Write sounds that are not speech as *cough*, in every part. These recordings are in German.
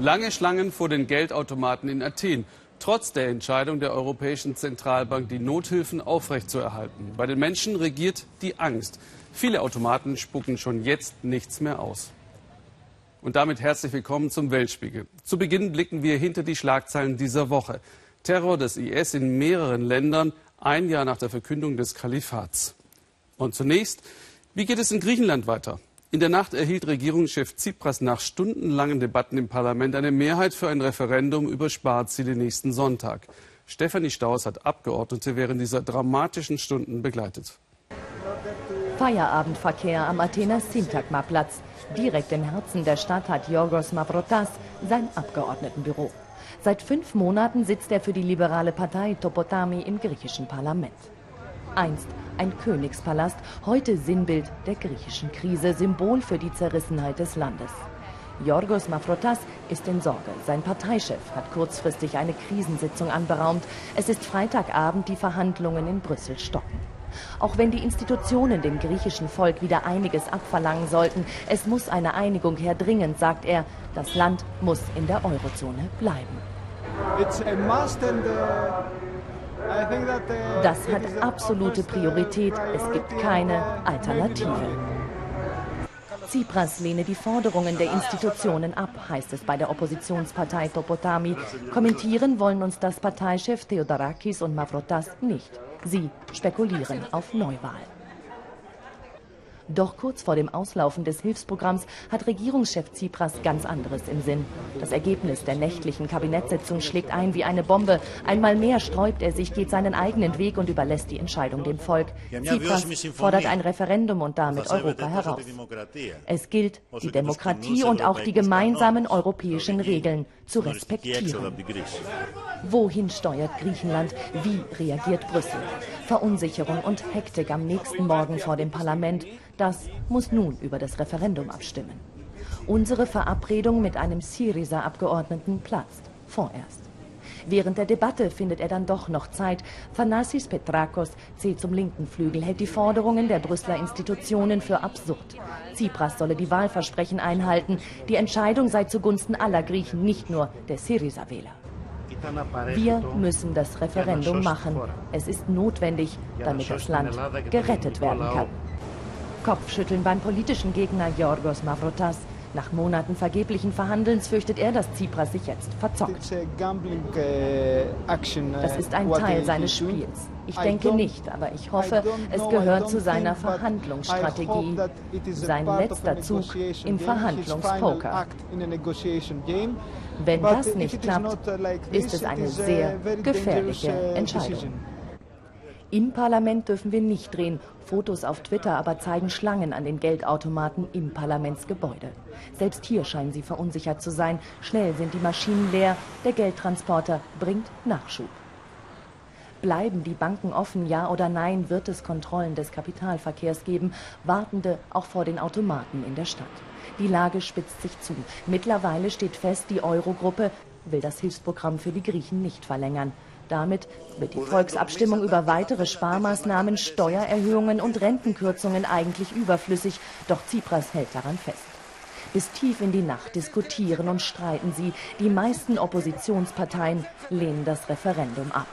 Lange Schlangen vor den Geldautomaten in Athen. Trotz der Entscheidung der Europäischen Zentralbank, die Nothilfen aufrechtzuerhalten. Bei den Menschen regiert die Angst. Viele Automaten spucken schon jetzt nichts mehr aus. Und damit herzlich willkommen zum Weltspiegel. Zu Beginn blicken wir hinter die Schlagzeilen dieser Woche. Terror des IS in mehreren Ländern, ein Jahr nach der Verkündung des Kalifats. Und zunächst, wie geht es in Griechenland weiter? In der Nacht erhielt Regierungschef Tsipras nach stundenlangen Debatten im Parlament eine Mehrheit für ein Referendum über Sparziele nächsten Sonntag. Stefanie Staus hat Abgeordnete während dieser dramatischen Stunden begleitet. Feierabendverkehr am Athener Syntagma-Platz. Direkt im Herzen der Stadt hat Yorgos Mavrotas sein Abgeordnetenbüro. Seit fünf Monaten sitzt er für die liberale Partei Topotami im griechischen Parlament. Einst ein Königspalast, heute Sinnbild der griechischen Krise, Symbol für die Zerrissenheit des Landes. Yorgos Mafrotas ist in Sorge. Sein Parteichef hat kurzfristig eine Krisensitzung anberaumt. Es ist Freitagabend, die Verhandlungen in Brüssel stocken. Auch wenn die Institutionen dem griechischen Volk wieder einiges abverlangen sollten, es muss eine Einigung her dringend, sagt er. Das Land muss in der Eurozone bleiben. It's a must and, uh das hat absolute Priorität. Es gibt keine Alternative. Tsipras lehne die Forderungen der Institutionen ab, heißt es bei der Oppositionspartei Topotami. Kommentieren wollen uns das Parteichef Theodorakis und Mavrotas nicht. Sie spekulieren auf Neuwahl. Doch kurz vor dem Auslaufen des Hilfsprogramms hat Regierungschef Tsipras ganz anderes im Sinn. Das Ergebnis der nächtlichen Kabinettssitzung schlägt ein wie eine Bombe. Einmal mehr sträubt er sich, geht seinen eigenen Weg und überlässt die Entscheidung dem Volk. Tsipras fordert ein Referendum und damit Europa heraus. Es gilt, die Demokratie und auch die gemeinsamen europäischen Regeln zu respektieren. Wohin steuert Griechenland? Wie reagiert Brüssel? Verunsicherung und Hektik am nächsten Morgen vor dem Parlament. Das muss nun über das Referendum abstimmen. Unsere Verabredung mit einem Syriza-Abgeordneten platzt vorerst. Während der Debatte findet er dann doch noch Zeit. Thanassis Petrakos, zählt zum linken Flügel, hält die Forderungen der Brüsseler Institutionen für absurd. Tsipras solle die Wahlversprechen einhalten. Die Entscheidung sei zugunsten aller Griechen, nicht nur der Syriza-Wähler. Wir müssen das Referendum machen. Es ist notwendig, damit das Land gerettet werden kann. Kopfschütteln beim politischen Gegner Yorgos Mavrotas. Nach Monaten vergeblichen Verhandelns fürchtet er, dass Tsipras sich jetzt verzockt. Uh, das ist ein Teil seines Spiels. Ich denke nicht, aber ich hoffe, es gehört zu seiner Verhandlungsstrategie. Sein letzter Zug im Verhandlungspoker. Wenn das nicht klappt, ist es eine sehr gefährliche Entscheidung. Im Parlament dürfen wir nicht drehen. Fotos auf Twitter aber zeigen Schlangen an den Geldautomaten im Parlamentsgebäude. Selbst hier scheinen sie verunsichert zu sein. Schnell sind die Maschinen leer. Der Geldtransporter bringt Nachschub. Bleiben die Banken offen, ja oder nein, wird es Kontrollen des Kapitalverkehrs geben, Wartende auch vor den Automaten in der Stadt. Die Lage spitzt sich zu. Mittlerweile steht fest, die Eurogruppe will das Hilfsprogramm für die Griechen nicht verlängern. Damit wird die Volksabstimmung über weitere Sparmaßnahmen, Steuererhöhungen und Rentenkürzungen eigentlich überflüssig. Doch Tsipras hält daran fest. Bis tief in die Nacht diskutieren und streiten sie. Die meisten Oppositionsparteien lehnen das Referendum ab.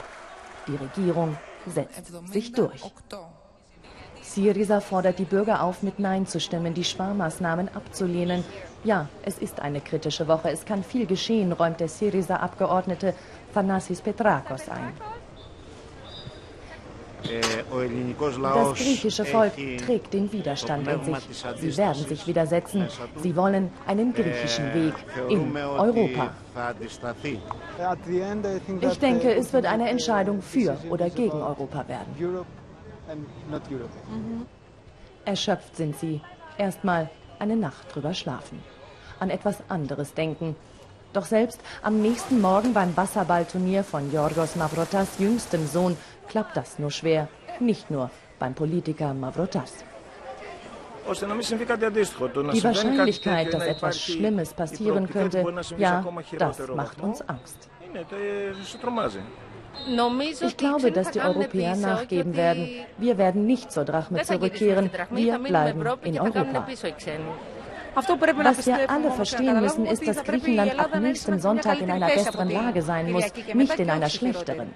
Die Regierung setzt sich durch. Syriza fordert die Bürger auf, mit Nein zu stimmen, die Sparmaßnahmen abzulehnen. Ja, es ist eine kritische Woche. Es kann viel geschehen, räumt der Syriza-Abgeordnete Thanasis Petrakos ein. Das griechische Volk trägt den Widerstand in sich. Sie werden sich widersetzen. Sie wollen einen griechischen Weg in Europa. Ich denke, es wird eine Entscheidung für oder gegen Europa werden. Mhm. Erschöpft sind sie. Erstmal eine Nacht drüber schlafen. An etwas anderes denken. Doch selbst am nächsten Morgen beim Wasserballturnier von Yorgos Mavrotas jüngstem Sohn klappt das nur schwer. Nicht nur beim Politiker Mavrotas. Die Wahrscheinlichkeit, dass etwas Schlimmes passieren könnte, ja, das macht uns Angst. Ich glaube, dass die Europäer nachgeben werden. Wir werden nicht zur Drachme zurückkehren. Wir bleiben in Europa. Was wir alle verstehen müssen, ist, dass Griechenland ab nächstem Sonntag in einer besseren Lage sein muss, nicht in einer schlechteren.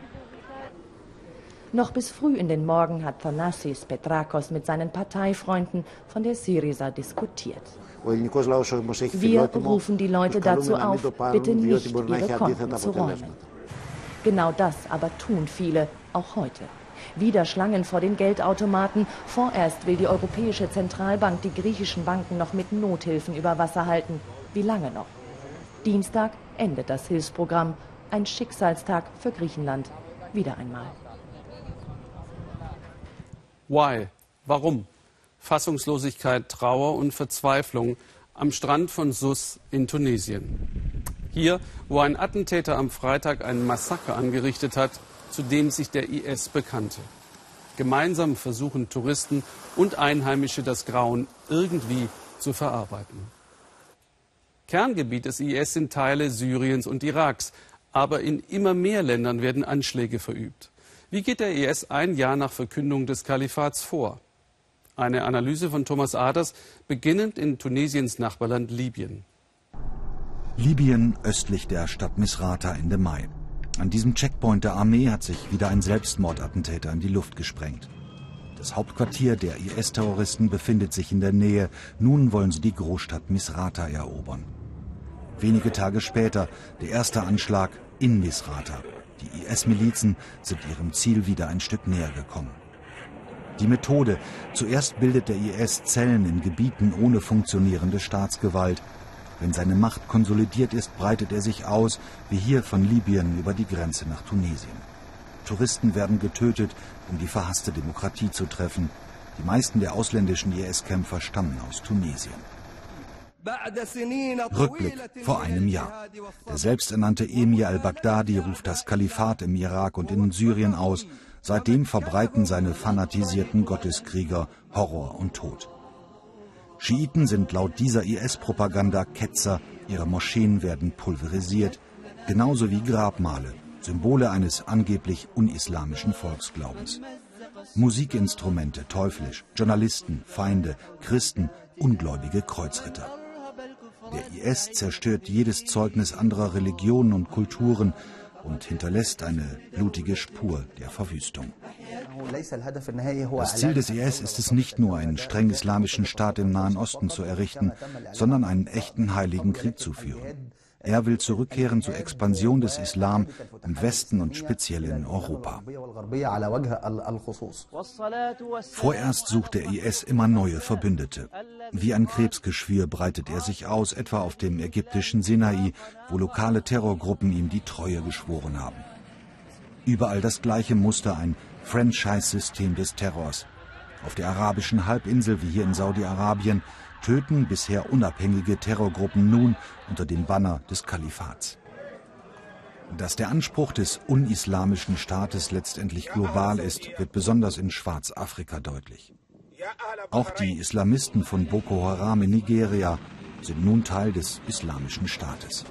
Noch bis früh in den Morgen hat Thanasis Petrakos mit seinen Parteifreunden von der Syriza diskutiert. Wir rufen die Leute dazu auf, bitte nicht ihre Konten zu räumen. Genau das aber tun viele, auch heute. Wieder Schlangen vor den Geldautomaten. Vorerst will die Europäische Zentralbank die griechischen Banken noch mit Nothilfen über Wasser halten. Wie lange noch? Dienstag endet das Hilfsprogramm. Ein Schicksalstag für Griechenland. Wieder einmal. Why? Warum? Fassungslosigkeit, Trauer und Verzweiflung am Strand von Sus in Tunesien. Hier, wo ein Attentäter am Freitag ein Massaker angerichtet hat, zu dem sich der IS bekannte. Gemeinsam versuchen Touristen und Einheimische das Grauen irgendwie zu verarbeiten. Kerngebiet des IS sind Teile Syriens und Iraks, aber in immer mehr Ländern werden Anschläge verübt. Wie geht der IS ein Jahr nach Verkündung des Kalifats vor? Eine Analyse von Thomas Aders, beginnend in Tunesiens Nachbarland Libyen. Libyen östlich der Stadt Misrata Ende Mai. An diesem Checkpoint der Armee hat sich wieder ein Selbstmordattentäter in die Luft gesprengt. Das Hauptquartier der IS-Terroristen befindet sich in der Nähe. Nun wollen sie die Großstadt Misrata erobern. Wenige Tage später der erste Anschlag in Misrata. Die IS-Milizen sind ihrem Ziel wieder ein Stück näher gekommen. Die Methode. Zuerst bildet der IS Zellen in Gebieten ohne funktionierende Staatsgewalt. Wenn seine Macht konsolidiert ist, breitet er sich aus, wie hier von Libyen über die Grenze nach Tunesien. Touristen werden getötet, um die verhasste Demokratie zu treffen. Die meisten der ausländischen IS-Kämpfer stammen aus Tunesien. Rückblick vor einem Jahr. Der selbsternannte Emir al-Baghdadi ruft das Kalifat im Irak und in Syrien aus. Seitdem verbreiten seine fanatisierten Gotteskrieger Horror und Tod. Schiiten sind laut dieser IS-Propaganda Ketzer, ihre Moscheen werden pulverisiert, genauso wie Grabmale, Symbole eines angeblich unislamischen Volksglaubens. Musikinstrumente teuflisch, Journalisten, Feinde, Christen, ungläubige Kreuzritter. Der IS zerstört jedes Zeugnis anderer Religionen und Kulturen und hinterlässt eine blutige Spur der Verwüstung. Das Ziel des IS ist es nicht nur, einen streng islamischen Staat im Nahen Osten zu errichten, sondern einen echten heiligen Krieg zu führen. Er will zurückkehren zur Expansion des Islam im Westen und speziell in Europa. Vorerst sucht der IS immer neue Verbündete. Wie ein Krebsgeschwür breitet er sich aus, etwa auf dem ägyptischen Sinai, wo lokale Terrorgruppen ihm die Treue geschworen haben. Überall das gleiche Muster, ein Franchise-System des Terrors. Auf der arabischen Halbinsel wie hier in Saudi-Arabien töten bisher unabhängige Terrorgruppen nun unter dem Banner des Kalifats. Dass der Anspruch des unislamischen Staates letztendlich global ist, wird besonders in Schwarzafrika deutlich. Auch die Islamisten von Boko Haram in Nigeria sind nun Teil des islamischen Staates.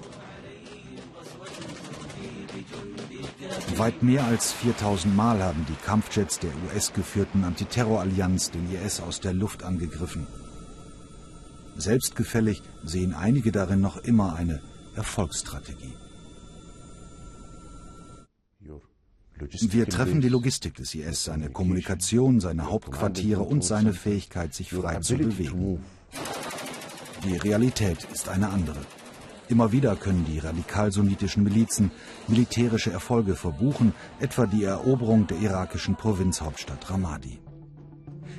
Weit mehr als 4000 Mal haben die Kampfjets der US-geführten Antiterrorallianz den IS aus der Luft angegriffen. Selbstgefällig sehen einige darin noch immer eine Erfolgsstrategie. Wir treffen die Logistik des IS, seine Kommunikation, seine Hauptquartiere und seine Fähigkeit, sich frei zu bewegen. Die Realität ist eine andere. Immer wieder können die radikal-sunnitischen Milizen militärische Erfolge verbuchen, etwa die Eroberung der irakischen Provinzhauptstadt Ramadi.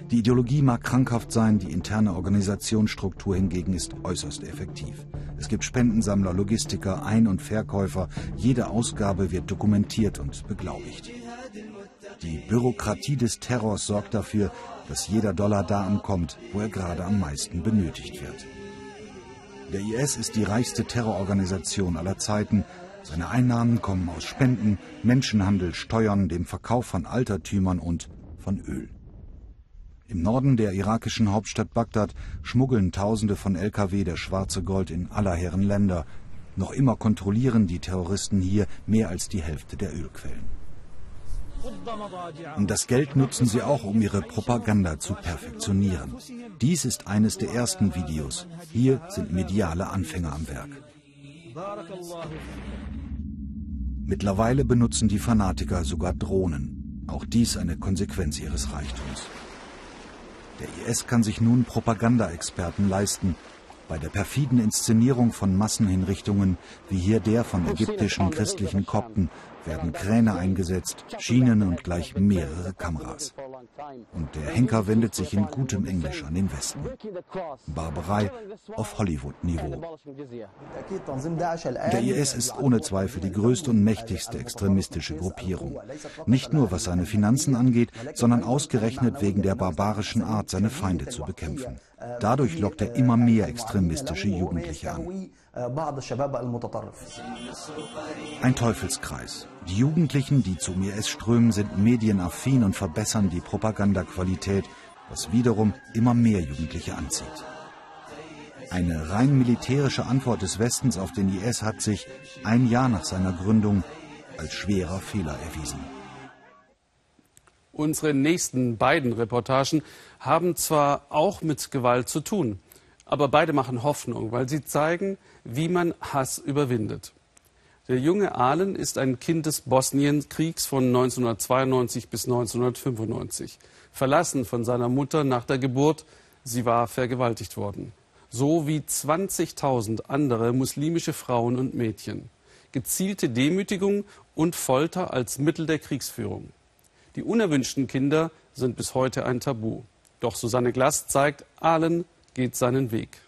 Die Ideologie mag krankhaft sein, die interne Organisationsstruktur hingegen ist äußerst effektiv. Es gibt Spendensammler, Logistiker, Ein- und Verkäufer. Jede Ausgabe wird dokumentiert und beglaubigt. Die Bürokratie des Terrors sorgt dafür, dass jeder Dollar da ankommt, wo er gerade am meisten benötigt wird. Der IS ist die reichste Terrororganisation aller Zeiten. Seine Einnahmen kommen aus Spenden, Menschenhandel, Steuern, dem Verkauf von Altertümern und von Öl. Im Norden der irakischen Hauptstadt Bagdad schmuggeln Tausende von Lkw das schwarze Gold in aller Herren Länder. Noch immer kontrollieren die Terroristen hier mehr als die Hälfte der Ölquellen. Das Geld nutzen sie auch, um ihre Propaganda zu perfektionieren. Dies ist eines der ersten Videos. Hier sind mediale Anfänger am Werk. Mittlerweile benutzen die Fanatiker sogar Drohnen. Auch dies eine Konsequenz ihres Reichtums. Der IS kann sich nun Propagandaexperten leisten, bei der perfiden Inszenierung von Massenhinrichtungen, wie hier der von ägyptischen christlichen Kopten, werden Kräne eingesetzt, Schienen und gleich mehrere Kameras. Und der Henker wendet sich in gutem Englisch an den Westen. Barbarei auf Hollywood-Niveau. Der IS ist ohne Zweifel die größte und mächtigste extremistische Gruppierung. Nicht nur was seine Finanzen angeht, sondern ausgerechnet wegen der barbarischen Art, seine Feinde zu bekämpfen. Dadurch lockt er immer mehr extremistische Jugendliche an. Ein Teufelskreis. Die Jugendlichen, die zum IS strömen, sind medienaffin und verbessern die Propagandaqualität, was wiederum immer mehr Jugendliche anzieht. Eine rein militärische Antwort des Westens auf den IS hat sich ein Jahr nach seiner Gründung als schwerer Fehler erwiesen. Unsere nächsten beiden Reportagen haben zwar auch mit Gewalt zu tun, aber beide machen Hoffnung, weil sie zeigen, wie man Hass überwindet. Der junge Ahlen ist ein Kind des Bosnienkriegs von 1992 bis 1995, verlassen von seiner Mutter nach der Geburt. Sie war vergewaltigt worden. So wie 20.000 andere muslimische Frauen und Mädchen. Gezielte Demütigung und Folter als Mittel der Kriegsführung. Die unerwünschten Kinder sind bis heute ein Tabu. Doch Susanne Glass zeigt, Ahlen geht seinen Weg.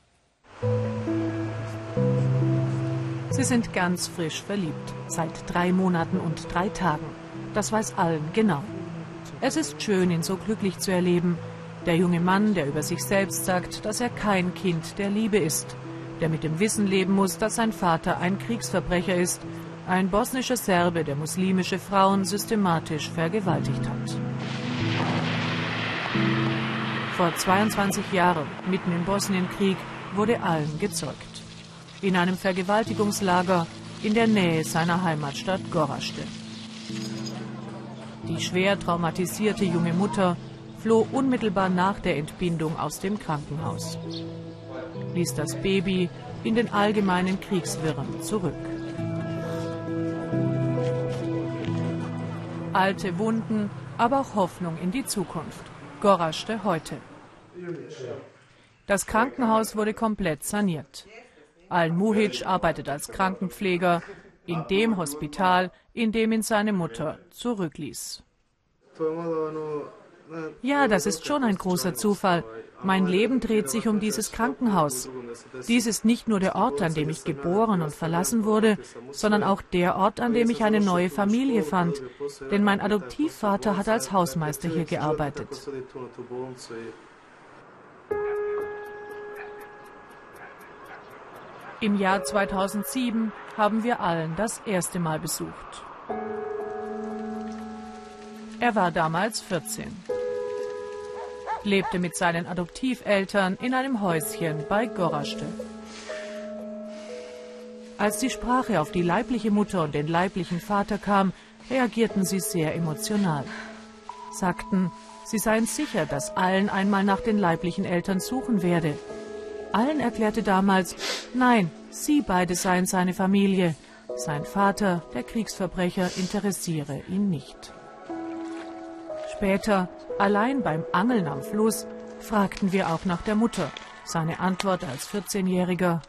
Sie sind ganz frisch verliebt, seit drei Monaten und drei Tagen. Das weiß allen genau. Es ist schön, ihn so glücklich zu erleben. Der junge Mann, der über sich selbst sagt, dass er kein Kind der Liebe ist, der mit dem Wissen leben muss, dass sein Vater ein Kriegsverbrecher ist, ein bosnischer Serbe, der muslimische Frauen systematisch vergewaltigt hat. Vor 22 Jahren, mitten im Bosnienkrieg, wurde Allen gezeugt. In einem Vergewaltigungslager in der Nähe seiner Heimatstadt Goraste. Die schwer traumatisierte junge Mutter floh unmittelbar nach der Entbindung aus dem Krankenhaus. Ließ das Baby in den allgemeinen Kriegswirren zurück. Alte Wunden, aber auch Hoffnung in die Zukunft. Goraste heute. Das Krankenhaus wurde komplett saniert. Al-Muhic arbeitet als Krankenpfleger in dem Hospital, in dem ihn seine Mutter zurückließ. Ja, das ist schon ein großer Zufall. Mein Leben dreht sich um dieses Krankenhaus. Dies ist nicht nur der Ort, an dem ich geboren und verlassen wurde, sondern auch der Ort, an dem ich eine neue Familie fand. Denn mein Adoptivvater hat als Hausmeister hier gearbeitet. Im Jahr 2007 haben wir allen das erste Mal besucht. Er war damals 14 lebte mit seinen Adoptiveltern in einem Häuschen bei Goraste. Als die Sprache auf die leibliche Mutter und den leiblichen Vater kam, reagierten sie sehr emotional. Sagten, sie seien sicher, dass allen einmal nach den leiblichen Eltern suchen werde. Allen erklärte damals, nein, sie beide seien seine Familie. Sein Vater, der Kriegsverbrecher, interessiere ihn nicht. Später, allein beim Angeln am Fluss, fragten wir auch nach der Mutter. Seine Antwort als 14-Jähriger.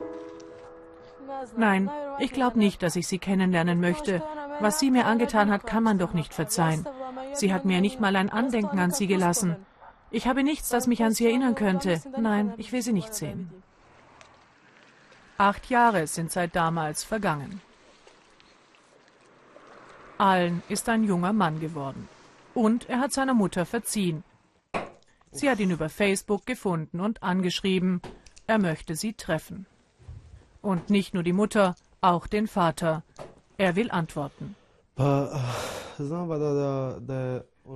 Nein, ich glaube nicht, dass ich sie kennenlernen möchte. Was sie mir angetan hat, kann man doch nicht verzeihen. Sie hat mir nicht mal ein Andenken an sie gelassen. Ich habe nichts, das mich an sie erinnern könnte. Nein, ich will sie nicht sehen. Acht Jahre sind seit damals vergangen. Allen ist ein junger Mann geworden. Und er hat seiner Mutter verziehen. Sie hat ihn über Facebook gefunden und angeschrieben, er möchte sie treffen. Und nicht nur die Mutter, auch den Vater. Er will antworten.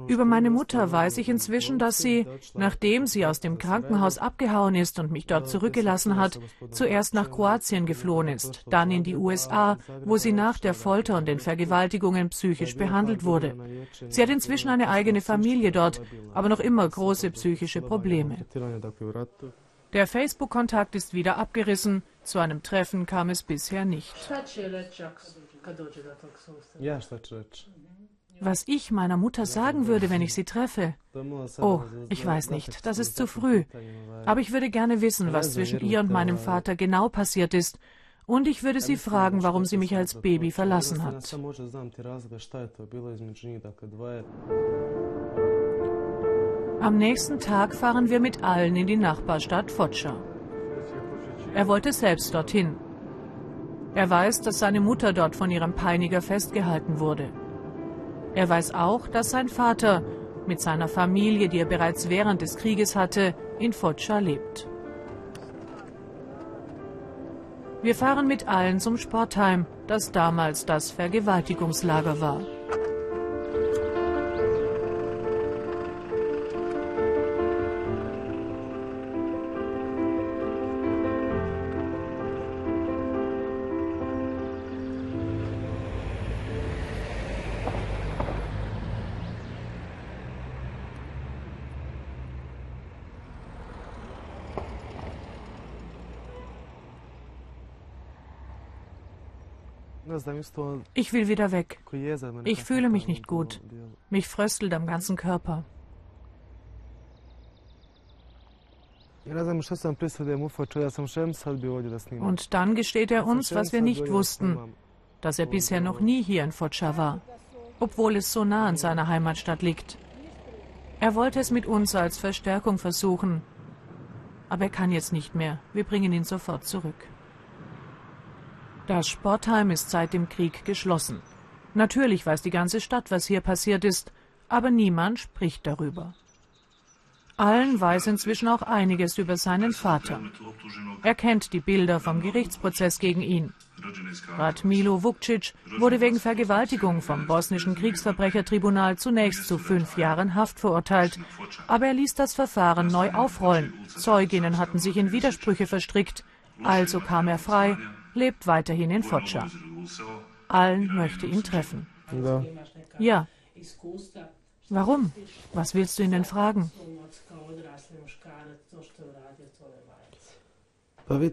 Über meine Mutter weiß ich inzwischen, dass sie, nachdem sie aus dem Krankenhaus abgehauen ist und mich dort zurückgelassen hat, zuerst nach Kroatien geflohen ist, dann in die USA, wo sie nach der Folter und den Vergewaltigungen psychisch behandelt wurde. Sie hat inzwischen eine eigene Familie dort, aber noch immer große psychische Probleme. Der Facebook-Kontakt ist wieder abgerissen. Zu einem Treffen kam es bisher nicht. Was ich meiner Mutter sagen würde, wenn ich sie treffe? Oh, ich weiß nicht, das ist zu früh. Aber ich würde gerne wissen, was zwischen ihr und meinem Vater genau passiert ist. Und ich würde sie fragen, warum sie mich als Baby verlassen hat. Am nächsten Tag fahren wir mit allen in die Nachbarstadt Foča. Er wollte selbst dorthin. Er weiß, dass seine Mutter dort von ihrem Peiniger festgehalten wurde. Er weiß auch, dass sein Vater mit seiner Familie, die er bereits während des Krieges hatte, in Foča lebt. Wir fahren mit allen zum Sportheim, das damals das Vergewaltigungslager war. Ich will wieder weg. Ich fühle mich nicht gut. Mich fröstelt am ganzen Körper. Und dann gesteht er uns, was wir nicht wussten, dass er bisher noch nie hier in Foča war, obwohl es so nah an seiner Heimatstadt liegt. Er wollte es mit uns als Verstärkung versuchen, aber er kann jetzt nicht mehr. Wir bringen ihn sofort zurück. Das Sportheim ist seit dem Krieg geschlossen. Natürlich weiß die ganze Stadt, was hier passiert ist, aber niemand spricht darüber. Allen weiß inzwischen auch einiges über seinen Vater. Er kennt die Bilder vom Gerichtsprozess gegen ihn. Radmilo Vukcic wurde wegen Vergewaltigung vom bosnischen Kriegsverbrechertribunal zunächst zu fünf Jahren Haft verurteilt. Aber er ließ das Verfahren neu aufrollen. Zeuginnen hatten sich in Widersprüche verstrickt. Also kam er frei lebt weiterhin in Foča. Allen möchte ihn treffen. Ja. Warum? Was willst du ihn denn fragen?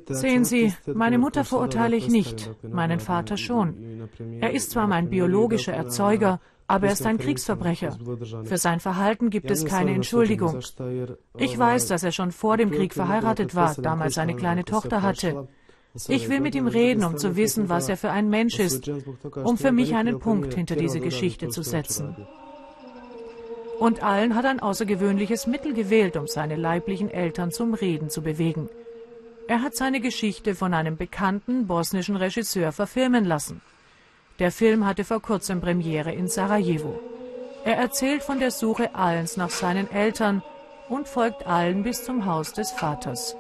Sehen Sie, meine Mutter verurteile ich nicht, meinen Vater schon. Er ist zwar mein biologischer Erzeuger, aber er ist ein Kriegsverbrecher. Für sein Verhalten gibt es keine Entschuldigung. Ich weiß, dass er schon vor dem Krieg verheiratet war, damals eine kleine Tochter hatte. Ich will mit ihm reden, um zu wissen, was er für ein Mensch ist, um für mich einen Punkt hinter diese Geschichte zu setzen. Und Allen hat ein außergewöhnliches Mittel gewählt, um seine leiblichen Eltern zum Reden zu bewegen. Er hat seine Geschichte von einem bekannten bosnischen Regisseur verfilmen lassen. Der Film hatte vor kurzem Premiere in Sarajevo. Er erzählt von der Suche Allens nach seinen Eltern und folgt Allen bis zum Haus des Vaters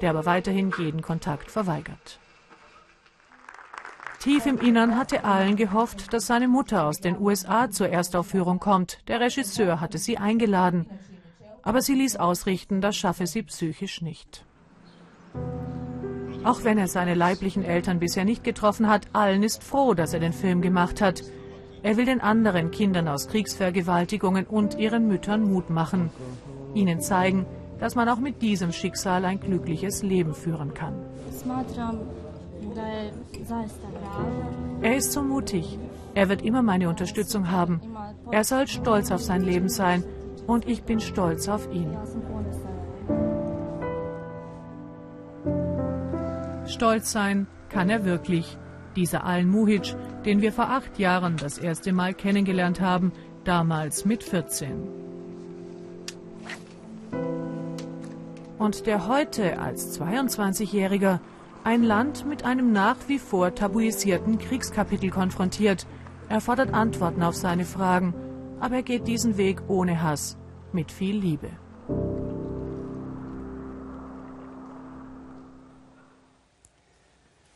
der aber weiterhin jeden Kontakt verweigert. Tief im Innern hatte Allen gehofft, dass seine Mutter aus den USA zur Erstaufführung kommt. Der Regisseur hatte sie eingeladen. Aber sie ließ ausrichten, das schaffe sie psychisch nicht. Auch wenn er seine leiblichen Eltern bisher nicht getroffen hat, Allen ist froh, dass er den Film gemacht hat. Er will den anderen Kindern aus Kriegsvergewaltigungen und ihren Müttern Mut machen. Ihnen zeigen, dass man auch mit diesem Schicksal ein glückliches Leben führen kann. Er ist so mutig. Er wird immer meine Unterstützung haben. Er soll stolz auf sein Leben sein und ich bin stolz auf ihn. Stolz sein kann er wirklich. Dieser Al-Muhic, den wir vor acht Jahren das erste Mal kennengelernt haben, damals mit 14. und der heute als 22-Jähriger ein Land mit einem nach wie vor tabuisierten Kriegskapitel konfrontiert. Er fordert Antworten auf seine Fragen, aber er geht diesen Weg ohne Hass, mit viel Liebe.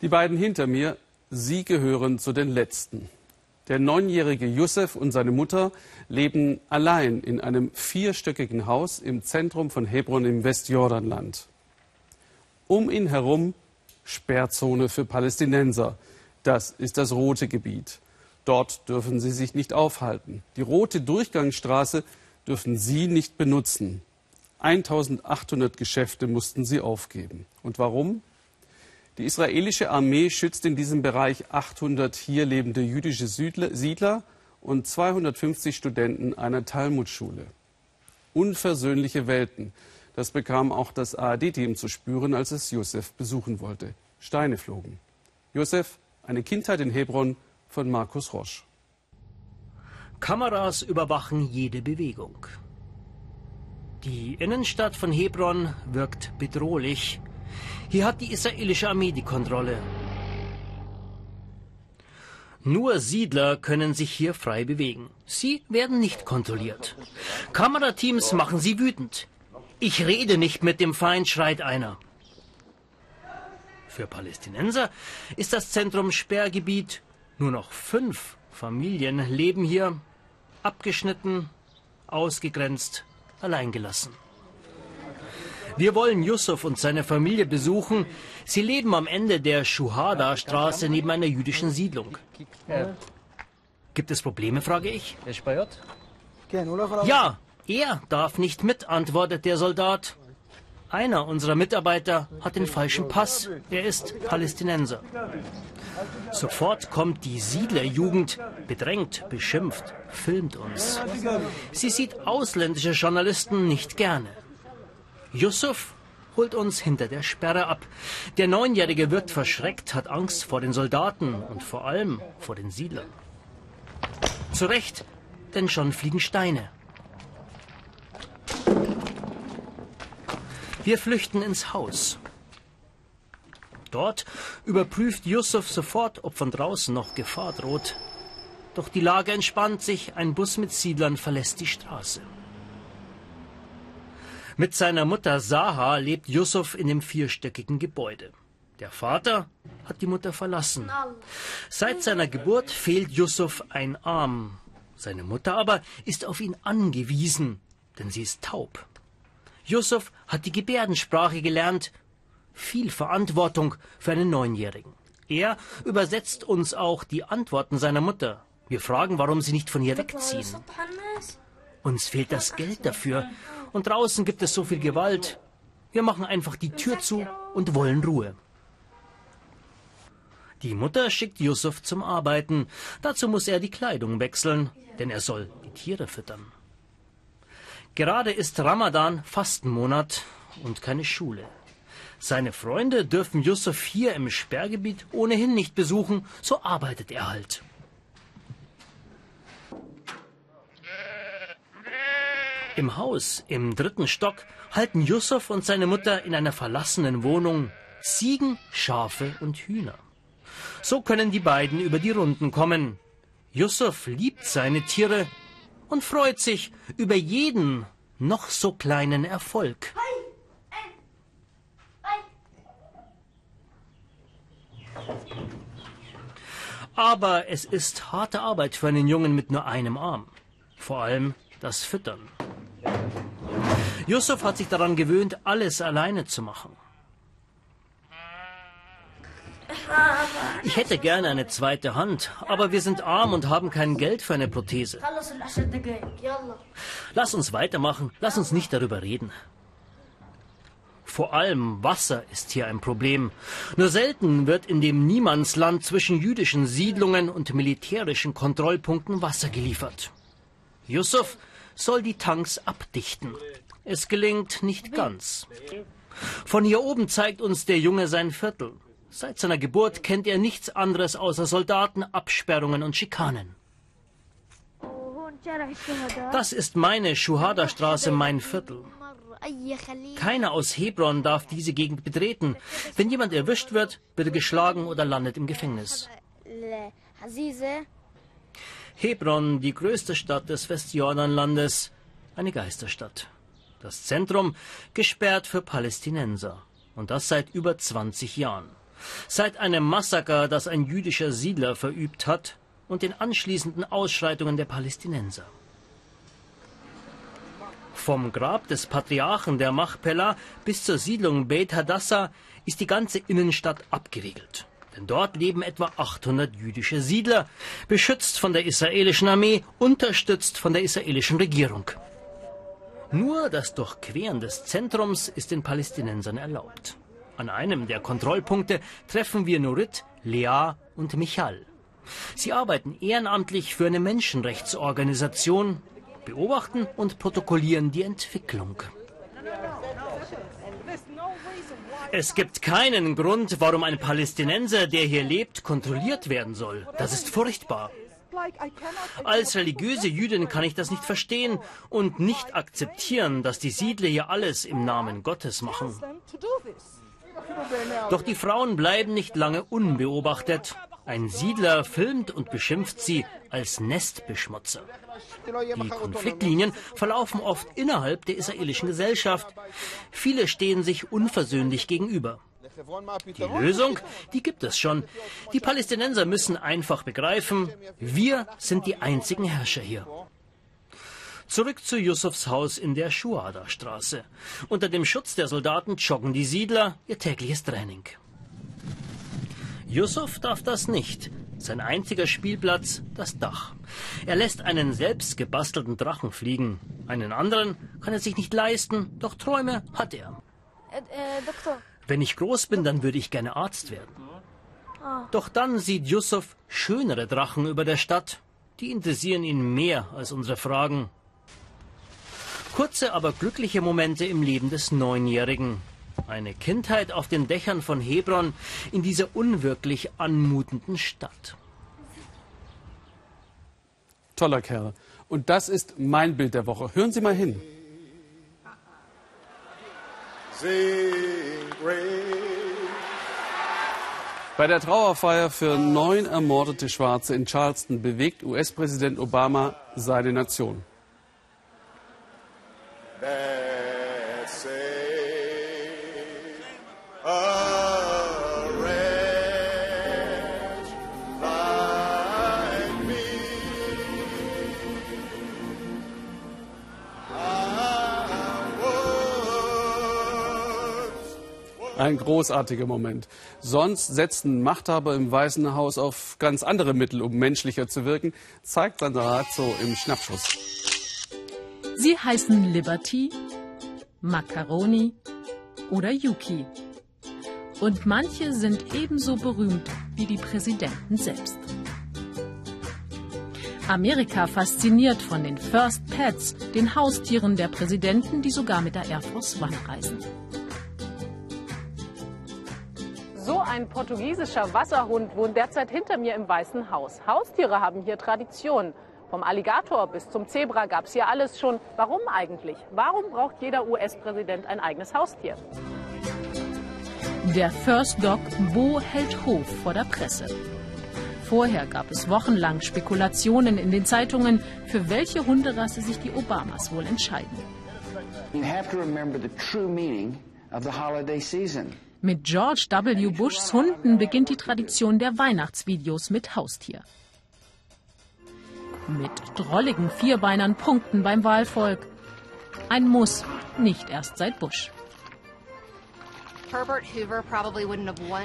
Die beiden hinter mir, sie gehören zu den Letzten. Der neunjährige Youssef und seine Mutter leben allein in einem vierstöckigen Haus im Zentrum von Hebron im Westjordanland. Um ihn herum Sperrzone für Palästinenser. Das ist das rote Gebiet. Dort dürfen sie sich nicht aufhalten. Die rote Durchgangsstraße dürfen sie nicht benutzen. 1800 Geschäfte mussten sie aufgeben. Und warum? Die israelische Armee schützt in diesem Bereich 800 hier lebende jüdische Siedler und 250 Studenten einer Talmudschule. Unversöhnliche Welten. Das bekam auch das ARD-Team zu spüren, als es Josef besuchen wollte. Steine flogen. Josef, eine Kindheit in Hebron von Markus Rosch. Kameras überwachen jede Bewegung. Die Innenstadt von Hebron wirkt bedrohlich. Hier hat die israelische Armee die Kontrolle. Nur Siedler können sich hier frei bewegen. Sie werden nicht kontrolliert. Kamerateams machen sie wütend. Ich rede nicht mit dem Feind, schreit einer. Für Palästinenser ist das Zentrum Sperrgebiet. Nur noch fünf Familien leben hier, abgeschnitten, ausgegrenzt, alleingelassen. Wir wollen Yusuf und seine Familie besuchen. Sie leben am Ende der Shuhada-Straße neben einer jüdischen Siedlung. Gibt es Probleme, frage ich. Ja, er darf nicht mit, antwortet der Soldat. Einer unserer Mitarbeiter hat den falschen Pass. Er ist Palästinenser. Sofort kommt die Siedlerjugend, bedrängt, beschimpft, filmt uns. Sie sieht ausländische Journalisten nicht gerne. Yusuf holt uns hinter der Sperre ab. Der Neunjährige wird verschreckt, hat Angst vor den Soldaten und vor allem vor den Siedlern. Zu Recht, denn schon fliegen Steine. Wir flüchten ins Haus. Dort überprüft Yusuf sofort, ob von draußen noch Gefahr droht. Doch die Lage entspannt sich, ein Bus mit Siedlern verlässt die Straße. Mit seiner Mutter Saha lebt Yusuf in dem vierstöckigen Gebäude. Der Vater hat die Mutter verlassen. Seit seiner Geburt fehlt Yusuf ein Arm. Seine Mutter aber ist auf ihn angewiesen, denn sie ist taub. Yusuf hat die Gebärdensprache gelernt. Viel Verantwortung für einen Neunjährigen. Er übersetzt uns auch die Antworten seiner Mutter. Wir fragen, warum sie nicht von ihr wegziehen. Uns fehlt das Geld dafür und draußen gibt es so viel Gewalt. Wir machen einfach die Tür zu und wollen Ruhe. Die Mutter schickt Yusuf zum Arbeiten. Dazu muss er die Kleidung wechseln, denn er soll die Tiere füttern. Gerade ist Ramadan Fastenmonat und keine Schule. Seine Freunde dürfen Yusuf hier im Sperrgebiet ohnehin nicht besuchen, so arbeitet er halt. Im Haus im dritten Stock halten Yusuf und seine Mutter in einer verlassenen Wohnung Ziegen, Schafe und Hühner. So können die beiden über die Runden kommen. Yusuf liebt seine Tiere und freut sich über jeden noch so kleinen Erfolg. Aber es ist harte Arbeit für einen Jungen mit nur einem Arm. Vor allem das Füttern. Yusuf hat sich daran gewöhnt, alles alleine zu machen. Ich hätte gerne eine zweite Hand, aber wir sind arm und haben kein Geld für eine Prothese. Lass uns weitermachen, lass uns nicht darüber reden. Vor allem Wasser ist hier ein Problem. Nur selten wird in dem Niemandsland zwischen jüdischen Siedlungen und militärischen Kontrollpunkten Wasser geliefert. Yusuf soll die Tanks abdichten. Es gelingt nicht ganz. Von hier oben zeigt uns der Junge sein Viertel. Seit seiner Geburt kennt er nichts anderes außer Soldaten, Absperrungen und Schikanen. Das ist meine Schuhada-Straße, mein Viertel. Keiner aus Hebron darf diese Gegend betreten. Wenn jemand erwischt wird, wird er geschlagen oder landet im Gefängnis. Hebron, die größte Stadt des Westjordanlandes, eine Geisterstadt. Das Zentrum gesperrt für Palästinenser. Und das seit über 20 Jahren. Seit einem Massaker, das ein jüdischer Siedler verübt hat, und den anschließenden Ausschreitungen der Palästinenser. Vom Grab des Patriarchen der Machpelah bis zur Siedlung Beit Hadassah ist die ganze Innenstadt abgeriegelt. Denn dort leben etwa 800 jüdische Siedler, beschützt von der israelischen Armee, unterstützt von der israelischen Regierung. Nur das Durchqueren des Zentrums ist den Palästinensern erlaubt. An einem der Kontrollpunkte treffen wir Nurit, Lea und Michal. Sie arbeiten ehrenamtlich für eine Menschenrechtsorganisation, beobachten und protokollieren die Entwicklung. Es gibt keinen Grund, warum ein Palästinenser, der hier lebt, kontrolliert werden soll. Das ist furchtbar. Als religiöse Jüdin kann ich das nicht verstehen und nicht akzeptieren, dass die Siedler hier alles im Namen Gottes machen. Doch die Frauen bleiben nicht lange unbeobachtet. Ein Siedler filmt und beschimpft sie als Nestbeschmutzer. Die Konfliktlinien verlaufen oft innerhalb der israelischen Gesellschaft. Viele stehen sich unversöhnlich gegenüber. Die Lösung, die gibt es schon. Die Palästinenser müssen einfach begreifen, wir sind die einzigen Herrscher hier. Zurück zu Yusufs Haus in der Schuada-Straße. Unter dem Schutz der Soldaten joggen die Siedler ihr tägliches Training. Yusuf darf das nicht. Sein einziger Spielplatz, das Dach. Er lässt einen selbst gebastelten Drachen fliegen. Einen anderen kann er sich nicht leisten, doch Träume hat er. Äh, äh, Doktor. Wenn ich groß bin, dann würde ich gerne Arzt werden. Ah. Doch dann sieht Yusuf schönere Drachen über der Stadt. Die interessieren ihn mehr als unsere Fragen. Kurze, aber glückliche Momente im Leben des Neunjährigen. Eine Kindheit auf den Dächern von Hebron in dieser unwirklich anmutenden Stadt. Toller Kerl. Und das ist mein Bild der Woche. Hören Sie mal hin. Bei der Trauerfeier für neun ermordete Schwarze in Charleston bewegt US-Präsident Obama seine Nation. Ein großartiger Moment. Sonst setzen Machthaber im Weißen Haus auf ganz andere Mittel, um menschlicher zu wirken, zeigt Sandarazzo im Schnappschuss. Sie heißen Liberty, Macaroni oder Yuki. Und manche sind ebenso berühmt wie die Präsidenten selbst. Amerika fasziniert von den First Pets, den Haustieren der Präsidenten, die sogar mit der Air Force One reisen. Ein portugiesischer Wasserhund wohnt derzeit hinter mir im Weißen Haus. Haustiere haben hier Tradition. Vom Alligator bis zum Zebra gab es hier alles schon. Warum eigentlich? Warum braucht jeder US-Präsident ein eigenes Haustier? Der First Dog Bo hält Hof vor der Presse. Vorher gab es wochenlang Spekulationen in den Zeitungen, für welche Hunderasse sich die Obamas wohl entscheiden. Mit George W. Bushs Hunden beginnt die Tradition der Weihnachtsvideos mit Haustier mit drolligen Vierbeinern punkten beim Wahlvolk. Ein Muss, nicht erst seit Bush.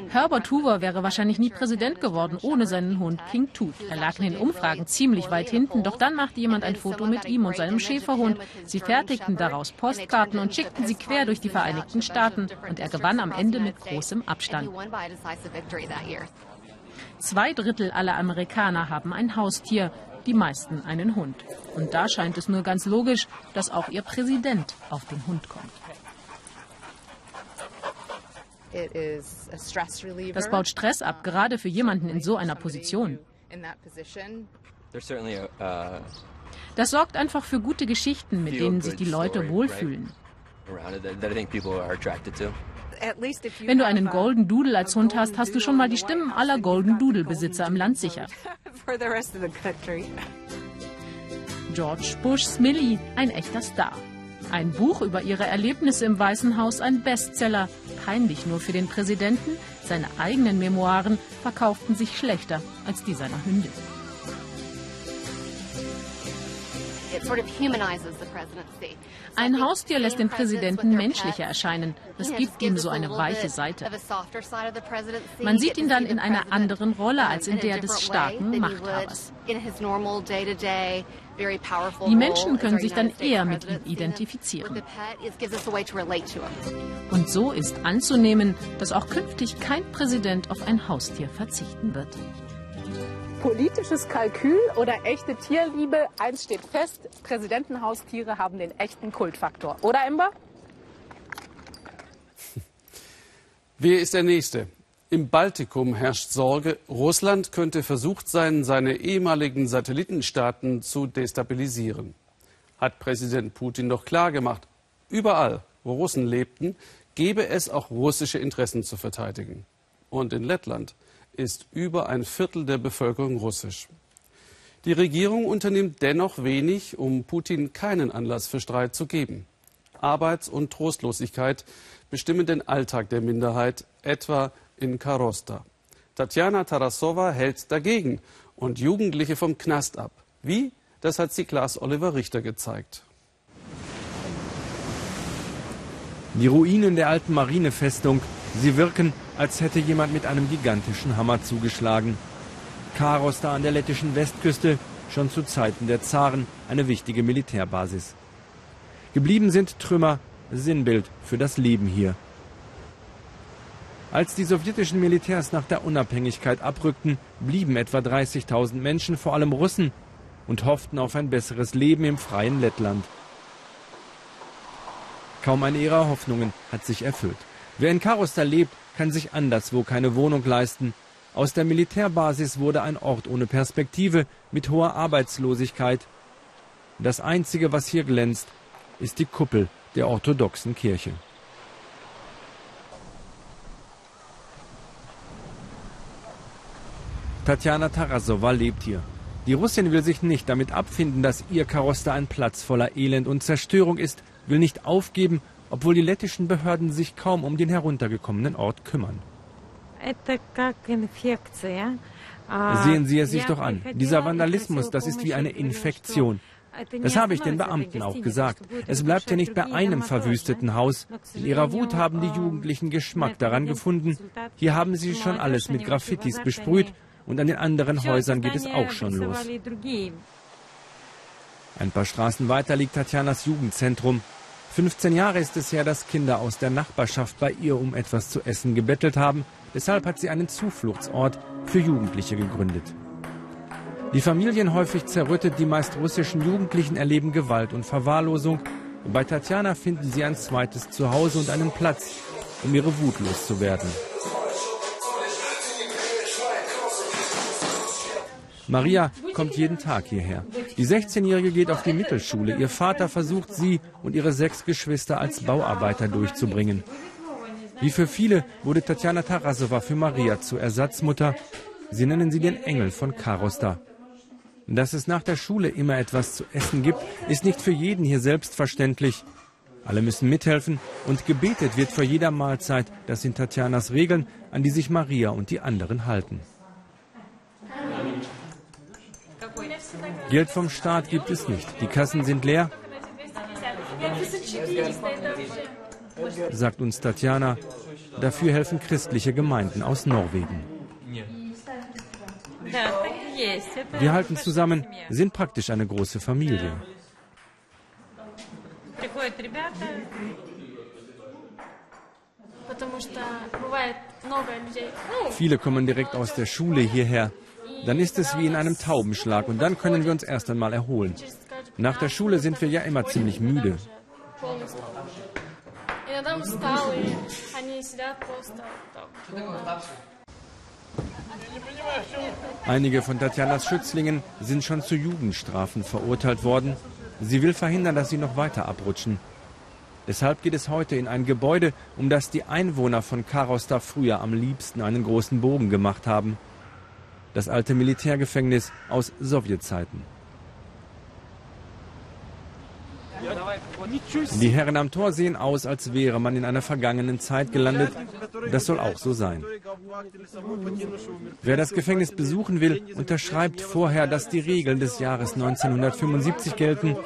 Herbert Hoover wäre wahrscheinlich nie Präsident geworden ohne seinen Hund King Tooth. Er lag in den Umfragen ziemlich weit hinten, doch dann machte jemand ein Foto mit ihm und seinem Schäferhund. Sie fertigten daraus Postkarten und schickten sie quer durch die Vereinigten Staaten und er gewann am Ende mit großem Abstand. Zwei Drittel aller Amerikaner haben ein Haustier die meisten einen Hund. Und da scheint es nur ganz logisch, dass auch ihr Präsident auf den Hund kommt. Das baut Stress ab, gerade für jemanden in so einer Position. Das sorgt einfach für gute Geschichten, mit denen sich die Leute wohlfühlen. Wenn du einen Golden Doodle als Hund hast, hast du schon mal die Stimmen aller Golden Doodle-Besitzer im Land sicher. *laughs* George Bushs Millie, ein echter Star. Ein Buch über ihre Erlebnisse im Weißen Haus, ein Bestseller. Peinlich nur für den Präsidenten. Seine eigenen Memoiren verkauften sich schlechter als die seiner Hündin. Ein Haustier lässt den Präsidenten menschlicher erscheinen. Es gibt ihm so eine weiche Seite. Man sieht ihn dann in einer anderen Rolle als in der des starken Machthabers. Die Menschen können sich dann eher mit ihm identifizieren. Und so ist anzunehmen, dass auch künftig kein Präsident auf ein Haustier verzichten wird. Politisches Kalkül oder echte Tierliebe, eins steht fest, Präsidentenhaustiere haben den echten Kultfaktor. Oder, Ember? Wer ist der Nächste? Im Baltikum herrscht Sorge, Russland könnte versucht sein, seine ehemaligen Satellitenstaaten zu destabilisieren. Hat Präsident Putin doch klargemacht, überall, wo Russen lebten, gebe es auch russische Interessen zu verteidigen. Und in Lettland ist über ein Viertel der Bevölkerung russisch. Die Regierung unternimmt dennoch wenig, um Putin keinen Anlass für Streit zu geben. Arbeits- und Trostlosigkeit bestimmen den Alltag der Minderheit, etwa in Karosta. Tatjana Tarasova hält dagegen und Jugendliche vom Knast ab. Wie? Das hat sie Klaas Oliver Richter gezeigt. Die Ruinen der alten Marinefestung, sie wirken, als hätte jemand mit einem gigantischen Hammer zugeschlagen. Karosta an der lettischen Westküste, schon zu Zeiten der Zaren eine wichtige Militärbasis. Geblieben sind Trümmer, Sinnbild für das Leben hier. Als die sowjetischen Militärs nach der Unabhängigkeit abrückten, blieben etwa 30.000 Menschen, vor allem Russen, und hofften auf ein besseres Leben im freien Lettland. Kaum eine ihrer Hoffnungen hat sich erfüllt. Wer in Karosta lebt, kann sich anderswo keine Wohnung leisten. Aus der Militärbasis wurde ein Ort ohne Perspektive mit hoher Arbeitslosigkeit. Das Einzige, was hier glänzt, ist die Kuppel der orthodoxen Kirche. Tatjana Tarasova lebt hier. Die Russin will sich nicht damit abfinden, dass ihr Karoster ein Platz voller Elend und Zerstörung ist, will nicht aufgeben, obwohl die lettischen Behörden sich kaum um den heruntergekommenen Ort kümmern. Sehen Sie es sich doch an. Dieser Vandalismus, das ist wie eine Infektion. Das habe ich den Beamten auch gesagt. Es bleibt ja nicht bei einem verwüsteten Haus. In ihrer Wut haben die Jugendlichen Geschmack daran gefunden. Hier haben sie schon alles mit Graffitis besprüht und an den anderen Häusern geht es auch schon los. Ein paar Straßen weiter liegt Tatjanas Jugendzentrum. 15 Jahre ist es her, dass Kinder aus der Nachbarschaft bei ihr um etwas zu essen gebettelt haben. Deshalb hat sie einen Zufluchtsort für Jugendliche gegründet. Die Familien häufig zerrüttet, die meist russischen Jugendlichen erleben Gewalt und Verwahrlosung. Und bei Tatjana finden sie ein zweites Zuhause und einen Platz, um ihre Wut loszuwerden. Maria kommt jeden Tag hierher. Die 16-Jährige geht auf die Mittelschule. Ihr Vater versucht sie und ihre sechs Geschwister als Bauarbeiter durchzubringen. Wie für viele wurde Tatjana Tarasova für Maria zur Ersatzmutter. Sie nennen sie den Engel von Karosta. Dass es nach der Schule immer etwas zu essen gibt, ist nicht für jeden hier selbstverständlich. Alle müssen mithelfen und gebetet wird vor jeder Mahlzeit. Das sind Tatjanas Regeln, an die sich Maria und die anderen halten. Geld vom Staat gibt es nicht. Die Kassen sind leer, sagt uns Tatjana. Dafür helfen christliche Gemeinden aus Norwegen. Wir halten zusammen, sind praktisch eine große Familie. Viele kommen direkt aus der Schule hierher. Dann ist es wie in einem Taubenschlag und dann können wir uns erst einmal erholen. Nach der Schule sind wir ja immer ziemlich müde. Einige von Tatjanas Schützlingen sind schon zu Jugendstrafen verurteilt worden. Sie will verhindern, dass sie noch weiter abrutschen. Deshalb geht es heute in ein Gebäude, um das die Einwohner von Karosta früher am liebsten einen großen Bogen gemacht haben das alte Militärgefängnis aus Sowjetzeiten. Die Herren am Tor sehen aus, als wäre man in einer vergangenen Zeit gelandet. Das soll auch so sein. Wer das Gefängnis besuchen will, unterschreibt vorher, dass die Regeln des Jahres 1975 gelten.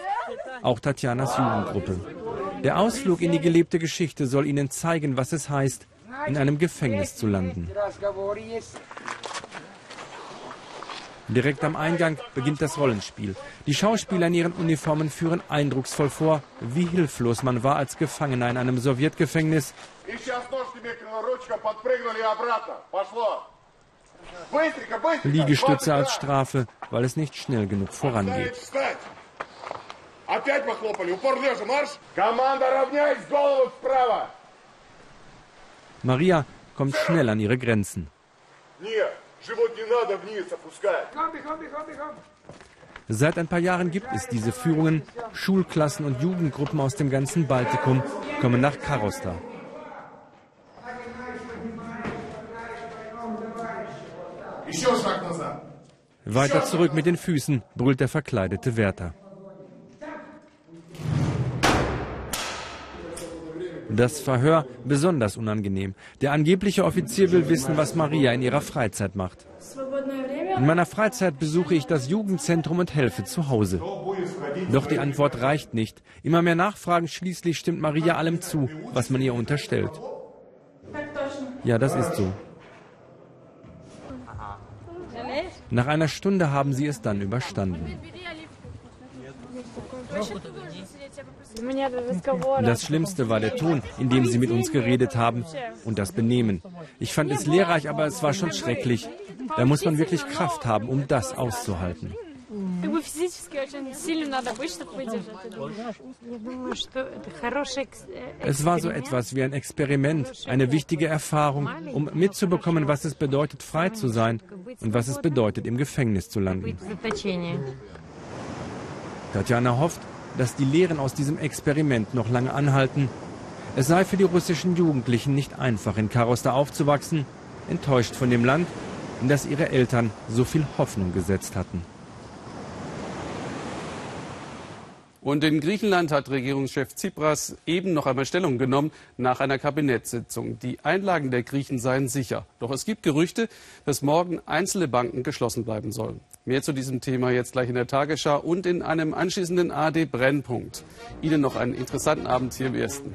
Auch Tatjanas Jugendgruppe. Der Ausflug in die gelebte Geschichte soll ihnen zeigen, was es heißt, in einem Gefängnis zu landen. Direkt am Eingang beginnt das Rollenspiel. Die Schauspieler in ihren Uniformen führen eindrucksvoll vor, wie hilflos man war als Gefangener in einem Sowjetgefängnis. Liegestütze als Strafe, weil es nicht schnell genug vorangeht. Maria kommt schnell an ihre Grenzen. Seit ein paar Jahren gibt es diese Führungen. Schulklassen und Jugendgruppen aus dem ganzen Baltikum kommen nach Karosta. Weiter zurück mit den Füßen, brüllt der verkleidete Wärter. Das Verhör besonders unangenehm. Der angebliche Offizier will wissen, was Maria in ihrer Freizeit macht. In meiner Freizeit besuche ich das Jugendzentrum und helfe zu Hause. Doch die Antwort reicht nicht. Immer mehr Nachfragen, schließlich stimmt Maria allem zu, was man ihr unterstellt. Ja, das ist so. Nach einer Stunde haben sie es dann überstanden. Das Schlimmste war der Ton, in dem sie mit uns geredet haben und das Benehmen. Ich fand es lehrreich, aber es war schon schrecklich. Da muss man wirklich Kraft haben, um das auszuhalten. Es war so etwas wie ein Experiment, eine wichtige Erfahrung, um mitzubekommen, was es bedeutet, frei zu sein und was es bedeutet, im Gefängnis zu landen. Tatjana hofft, dass die Lehren aus diesem Experiment noch lange anhalten. Es sei für die russischen Jugendlichen nicht einfach, in Karosta aufzuwachsen, enttäuscht von dem Land, in das ihre Eltern so viel Hoffnung gesetzt hatten. Und in Griechenland hat Regierungschef Tsipras eben noch einmal Stellung genommen nach einer Kabinettssitzung. Die Einlagen der Griechen seien sicher. Doch es gibt Gerüchte, dass morgen einzelne Banken geschlossen bleiben sollen. Mehr zu diesem Thema jetzt gleich in der Tagesschau und in einem anschließenden AD Brennpunkt. Ihnen noch einen interessanten Abend hier im Ersten.